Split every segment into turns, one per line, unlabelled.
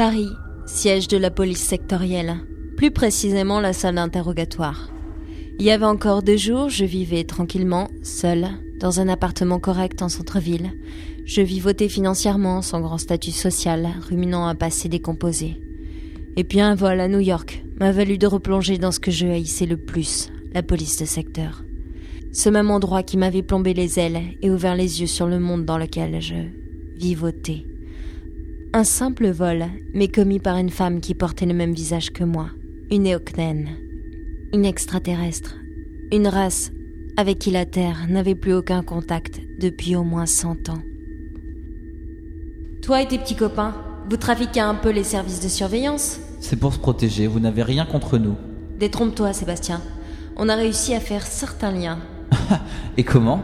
Paris, siège de la police sectorielle, plus précisément la salle d'interrogatoire. Il y avait encore deux jours, je vivais tranquillement, seule, dans un appartement correct en centre-ville. Je vivotais financièrement, sans grand statut social, ruminant un passé décomposé. Et puis un vol à New York m'a valu de replonger dans ce que je haïssais le plus, la police de secteur. Ce même endroit qui m'avait plombé les ailes et ouvert les yeux sur le monde dans lequel je vivotais. Un simple vol, mais commis par une femme qui portait le même visage que moi, une Eoknen, une extraterrestre, une race avec qui la Terre n'avait plus aucun contact depuis au moins cent ans. Toi et tes petits copains, vous trafiquez un peu les services de surveillance?
C'est pour se protéger, vous n'avez rien contre nous.
Détrompe-toi, Sébastien. On a réussi à faire certains liens.
Et comment?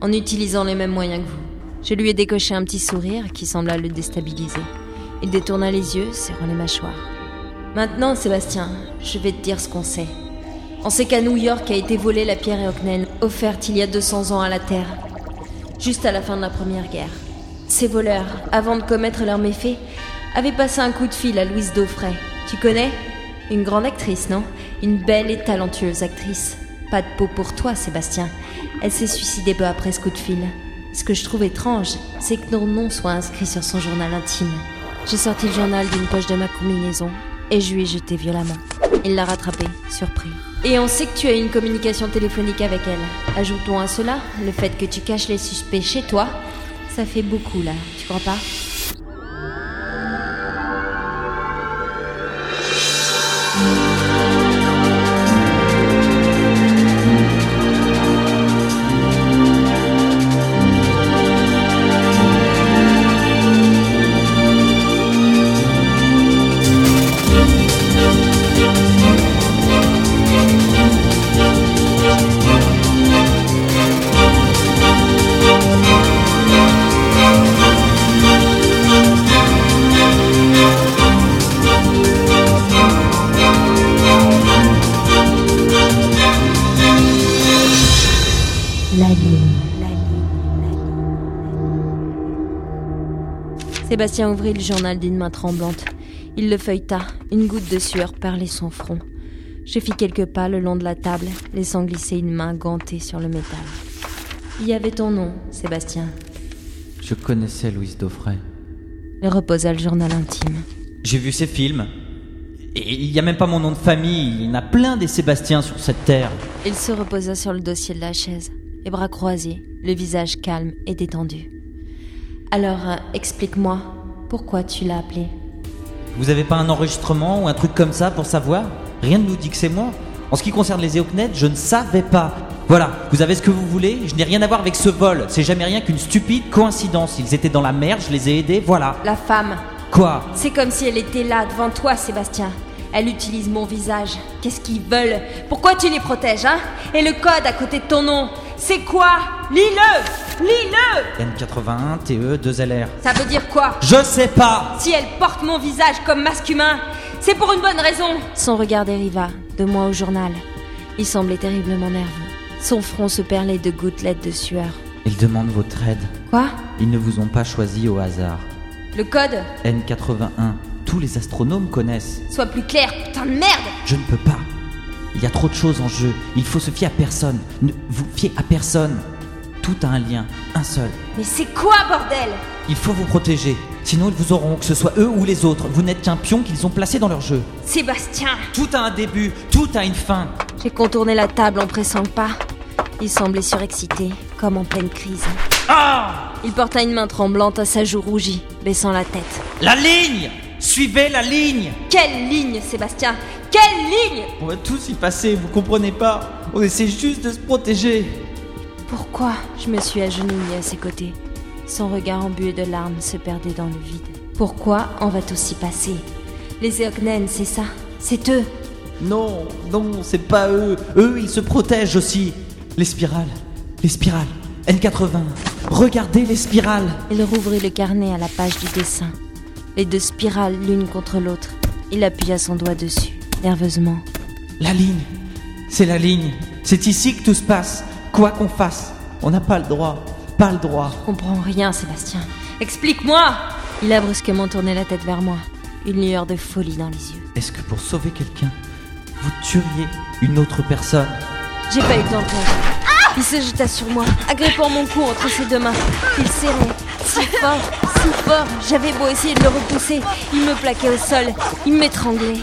En utilisant les mêmes moyens que vous. Je lui ai décoché un petit sourire qui sembla le déstabiliser. Il détourna les yeux, serrant les mâchoires. Maintenant, Sébastien, je vais te dire ce qu'on sait. On sait qu'à New York a été volée la pierre Eoknen, offerte il y a 200 ans à la Terre, juste à la fin de la Première Guerre. Ces voleurs, avant de commettre leurs méfaits, avaient passé un coup de fil à Louise Daufray. Tu connais? Une grande actrice, non? Une belle et talentueuse actrice. Pas de peau pour toi, Sébastien. Elle s'est suicidée peu après ce coup de fil. Ce que je trouve étrange, c'est que nos noms soient inscrits sur son journal intime. J'ai sorti le journal d'une poche de ma combinaison et je lui ai jeté violemment. Il l'a rattrapé, surpris. Et on sait que tu as une communication téléphonique avec elle. Ajoutons à cela le fait que tu caches les suspects chez toi. Ça fait beaucoup là, tu crois pas? Sébastien ouvrit le journal d'une main tremblante. Il le feuilleta, une goutte de sueur perlait son front. Je fis quelques pas le long de la table, laissant glisser une main gantée sur le métal. Il y avait ton nom, Sébastien?
Je connaissais Louise Daufray.
Il reposa le journal intime.
J'ai vu ses films. Et il n'y a même pas mon nom de famille, il y en a plein des Sébastien sur cette terre.
Il se reposa sur le dossier de la chaise, les bras croisés, le visage calme et détendu. Alors, euh, explique-moi, pourquoi tu l'as appelé
Vous avez pas un enregistrement ou un truc comme ça pour savoir Rien ne nous dit que c'est moi. En ce qui concerne les Eoknet, je ne savais pas. Voilà, vous avez ce que vous voulez, je n'ai rien à voir avec ce vol, c'est jamais rien qu'une stupide coïncidence. Ils étaient dans la merde, je les ai aidés, voilà.
La femme.
Quoi
C'est comme si elle était là, devant toi, Sébastien. Elle utilise mon visage. Qu'est-ce qu'ils veulent? Pourquoi tu les protèges, hein? Et le code à côté de ton nom, c'est quoi? Lis-le Lis-le
N81, TE, 2LR.
Ça veut dire quoi?
Je sais pas
Si elle porte mon visage comme masque humain, c'est pour une bonne raison Son regard dériva, de moi au journal. Il semblait terriblement nerveux. Son front se perlait de gouttelettes de sueur.
Ils demandent votre aide.
Quoi?
Ils ne vous ont pas choisi au hasard.
Le code?
N81, tous les astronomes connaissent.
Sois plus clair, putain de merde
Je ne peux pas. Il y a trop de choses en jeu. Il faut se fier à personne. Ne vous fiez à personne. Tout a un lien, un seul.
Mais c'est quoi, bordel?
Il faut vous protéger. Sinon, ils vous auront, que ce soit eux ou les autres. Vous n'êtes qu'un pion qu'ils ont placé dans leur jeu.
Sébastien
Tout a un début, tout a une fin.
J'ai contourné la table en pressant le pas. Il semblait surexcité, comme en pleine crise.
Ah
Il porta une main tremblante à sa joue rougie, baissant la tête.
La ligne Suivez la ligne
Quelle ligne, Sébastien? Quelle ligne?
On va tous y passer, vous comprenez pas On essaie juste de se protéger.
Pourquoi Je me suis agenouillée à ses côtés. Son regard embué de larmes se perdait dans le vide. Pourquoi on va tous y passer? Les Eoknen, c'est ça? C'est eux?
Non, non, c'est pas eux. Eux, ils se protègent aussi. Les spirales, les spirales. N80. Regardez les spirales.
Il rouvrit le carnet à la page du dessin. Les deux spirales l'une contre l'autre. Il appuya son doigt dessus, nerveusement.
La ligne. C'est la ligne. C'est ici que tout se passe. Quoi qu'on fasse, on n'a pas le droit. Pas le droit.
Je comprends rien, Sébastien. Explique-moi Il a brusquement tourné la tête vers moi. une lueur de folie dans les yeux.
Est-ce que pour sauver quelqu'un, vous tueriez une autre personne?
J'ai pas eu le temps de réagir. Il se jeta sur moi, agrippant mon cou entre ses deux mains. Il serrait, si fort, si fort. J'avais beau essayer de le repousser, il me plaquait au sol, il m'étranglait.